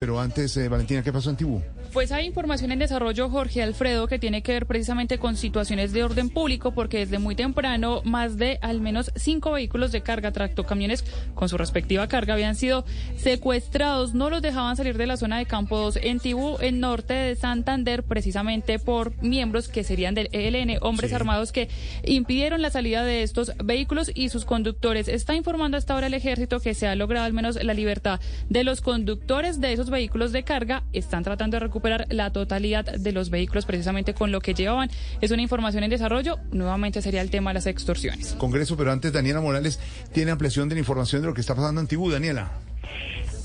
Pero antes, eh, Valentina, ¿qué pasó en Tibú? Pues hay información en desarrollo, Jorge Alfredo, que tiene que ver precisamente con situaciones de orden público, porque desde muy temprano más de al menos cinco vehículos de carga, tractocamiones con su respectiva carga, habían sido secuestrados. No los dejaban salir de la zona de Campo 2 en Tibú, en norte de Santander, precisamente por miembros que serían del ELN, hombres armados que impidieron la salida de estos vehículos y sus conductores. Está informando hasta ahora el ejército que se ha logrado al menos la libertad de los conductores de esos vehículos de carga están tratando de recuperar la totalidad de los vehículos precisamente con lo que llevaban. Es una información en desarrollo. Nuevamente sería el tema de las extorsiones. Congreso, pero antes Daniela Morales tiene ampliación de la información de lo que está pasando en Tibú. Daniela.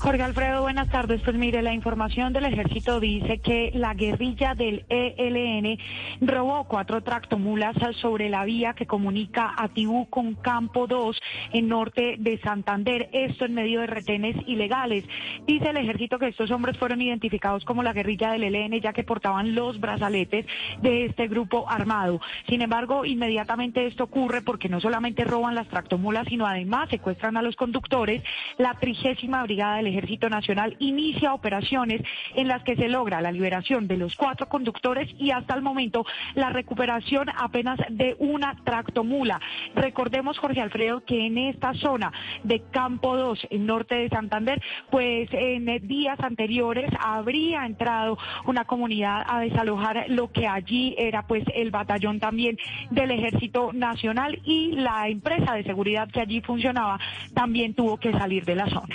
Jorge Alfredo, buenas tardes. Pues mire, la información del ejército dice que la guerrilla del ELN robó cuatro tractomulas sobre la vía que comunica a Tibú con Campo 2 en norte de Santander. Esto en medio de retenes ilegales. Dice el ejército que estos hombres fueron identificados como la guerrilla del ELN ya que portaban los brazaletes de este grupo armado. Sin embargo, inmediatamente esto ocurre porque no solamente roban las tractomulas, sino además secuestran a los conductores. La trigésima brigada del Ejército Nacional inicia operaciones en las que se logra la liberación de los cuatro conductores y hasta el momento la recuperación apenas de una tractomula. Recordemos, Jorge Alfredo, que en esta zona de Campo 2, en norte de Santander, pues en días anteriores habría entrado una comunidad a desalojar lo que allí era pues el batallón también del Ejército Nacional y la empresa de seguridad que allí funcionaba también tuvo que salir de la zona.